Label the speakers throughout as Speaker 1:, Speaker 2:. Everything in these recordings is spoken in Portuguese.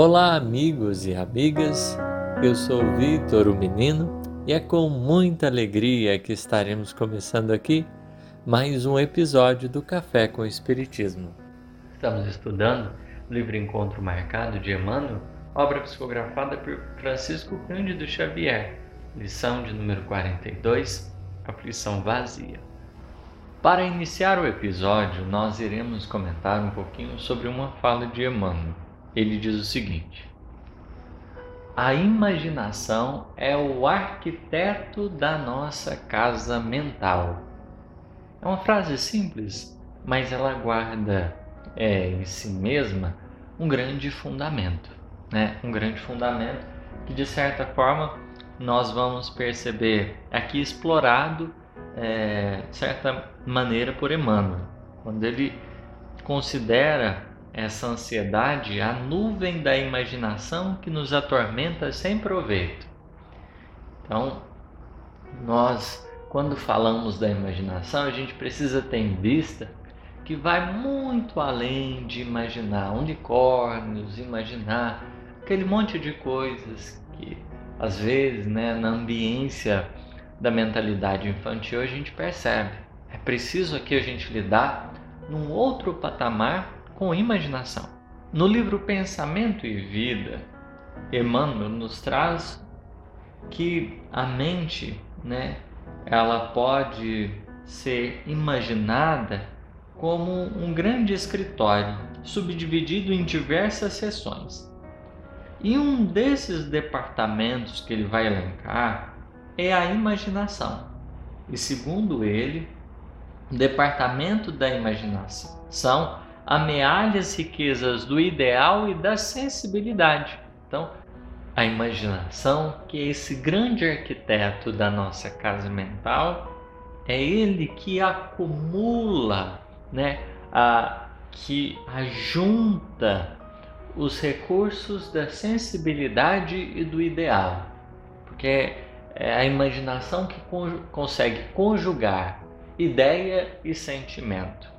Speaker 1: Olá, amigos e amigas. Eu sou Vitor, o menino, e é com muita alegria que estaremos começando aqui mais um episódio do Café com Espiritismo. Estamos estudando o livro Encontro Marcado de Emmanuel, obra psicografada por Francisco Cândido Xavier, lição de número 42, Aflição Vazia. Para iniciar o episódio, nós iremos comentar um pouquinho sobre uma fala de Emmanuel ele diz o seguinte: A imaginação é o arquiteto da nossa casa mental. É uma frase simples, mas ela guarda é, em si mesma um grande fundamento, né? Um grande fundamento que de certa forma nós vamos perceber aqui explorado é, de certa maneira por Emmanuel, quando ele considera essa ansiedade a nuvem da imaginação que nos atormenta sem proveito. Então, nós, quando falamos da imaginação, a gente precisa ter em vista que vai muito além de imaginar unicórnios, imaginar aquele monte de coisas que, às vezes, né, na ambiência da mentalidade infantil, a gente percebe. É preciso aqui a gente lidar num outro patamar com imaginação. No livro Pensamento e Vida, Emmanuel nos traz que a mente, né, ela pode ser imaginada como um grande escritório, subdividido em diversas seções. E um desses departamentos que ele vai elencar é a imaginação. E segundo ele, departamento da imaginação amealha as riquezas do ideal e da sensibilidade. Então, a imaginação, que é esse grande arquiteto da nossa casa mental, é ele que acumula, né, a, que ajunta os recursos da sensibilidade e do ideal, porque é a imaginação que consegue conjugar ideia e sentimento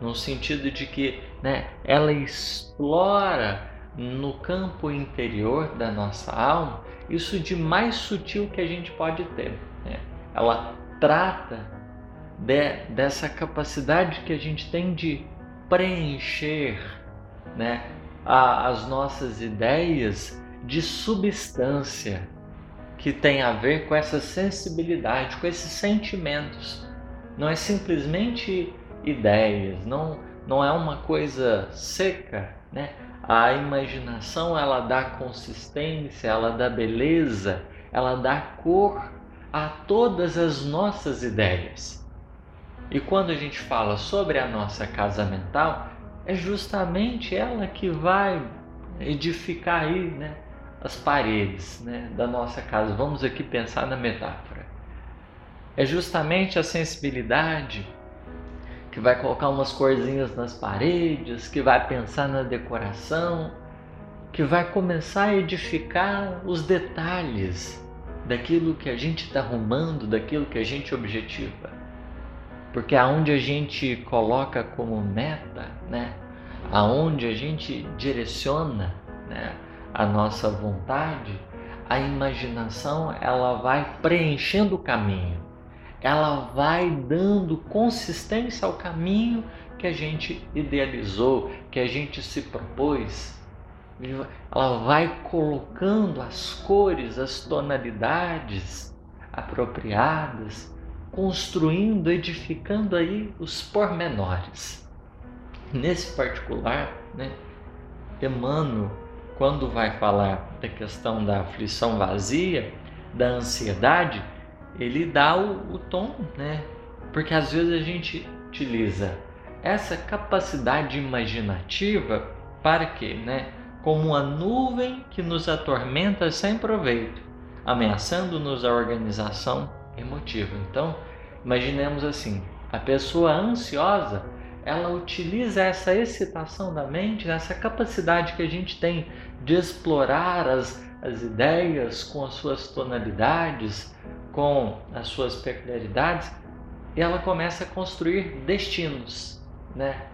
Speaker 1: no sentido de que né, ela explora no campo interior da nossa alma isso de mais sutil que a gente pode ter. Né? Ela trata de, dessa capacidade que a gente tem de preencher né, a, as nossas ideias de substância que tem a ver com essa sensibilidade, com esses sentimentos. Não é simplesmente ideias, não, não é uma coisa seca, né? A imaginação ela dá consistência, ela dá beleza, ela dá cor a todas as nossas ideias. E quando a gente fala sobre a nossa casa mental, é justamente ela que vai edificar aí, né, as paredes, né, da nossa casa. Vamos aqui pensar na metáfora. É justamente a sensibilidade, que vai colocar umas corzinhas nas paredes, que vai pensar na decoração, que vai começar a edificar os detalhes daquilo que a gente está arrumando, daquilo que a gente objetiva. Porque aonde a gente coloca como meta, né? aonde a gente direciona né? a nossa vontade, a imaginação ela vai preenchendo o caminho ela vai dando consistência ao caminho que a gente idealizou, que a gente se propôs. Ela vai colocando as cores, as tonalidades apropriadas, construindo, edificando aí os pormenores. Nesse particular, né, Emmanuel, quando vai falar da questão da aflição vazia, da ansiedade, ele dá o, o tom, né? Porque às vezes a gente utiliza essa capacidade imaginativa para quê, né? Como uma nuvem que nos atormenta sem proveito, ameaçando-nos a organização emotiva. Então, imaginemos assim: a pessoa ansiosa ela utiliza essa excitação da mente, essa capacidade que a gente tem de explorar as, as ideias com as suas tonalidades, com as suas peculiaridades, ela começa a construir destinos, né?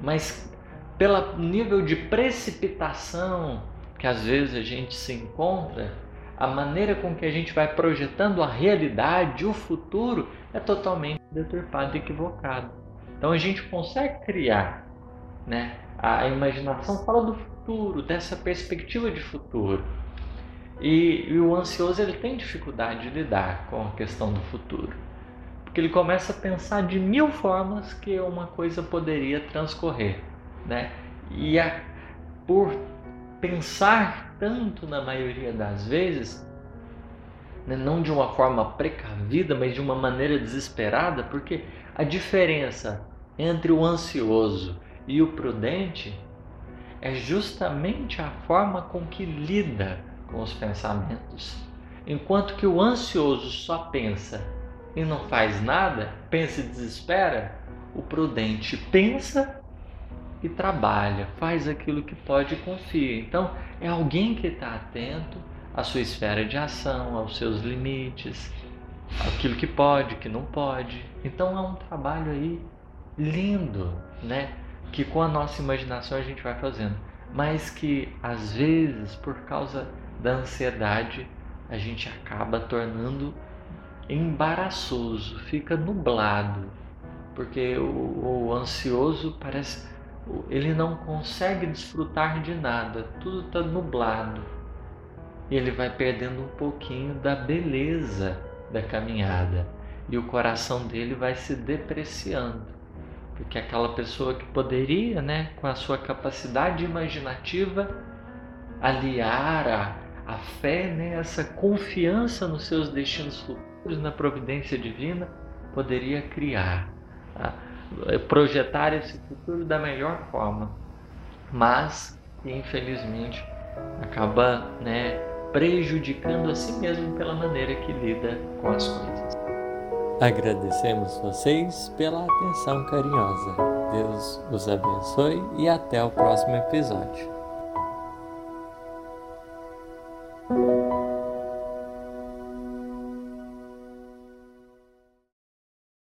Speaker 1: Mas pelo nível de precipitação que às vezes a gente se encontra, a maneira com que a gente vai projetando a realidade, o futuro, é totalmente deturpada e equivocada. Então a gente consegue criar, né? A imaginação fala do futuro, dessa perspectiva de futuro. E, e, o ansioso ele tem dificuldade de lidar com a questão do futuro, porque ele começa a pensar de mil formas que uma coisa poderia transcorrer, né? E a, por pensar tanto na maioria das vezes, né, não de uma forma precavida, mas de uma maneira desesperada, porque a diferença entre o ansioso e o prudente é justamente a forma com que lida com os pensamentos. Enquanto que o ansioso só pensa e não faz nada, pensa e desespera, o prudente pensa e trabalha, faz aquilo que pode e confia. Então, é alguém que está atento à sua esfera de ação, aos seus limites, aquilo que pode, que não pode. Então, é um trabalho aí lindo, né? Que com a nossa imaginação a gente vai fazendo, mas que às vezes, por causa da ansiedade, a gente acaba tornando embaraçoso, fica nublado, porque o, o ansioso parece ele não consegue desfrutar de nada, tudo está nublado. E ele vai perdendo um pouquinho da beleza da caminhada e o coração dele vai se depreciando. Porque aquela pessoa que poderia, né, com a sua capacidade imaginativa, aliar a, a fé, né, essa confiança nos seus destinos futuros, na providência divina, poderia criar. Tá? projetar esse futuro da melhor forma, mas infelizmente acaba né, prejudicando a si mesmo pela maneira que lida com as coisas.
Speaker 2: Agradecemos vocês pela atenção carinhosa. Deus os abençoe e até o próximo episódio. Thank you.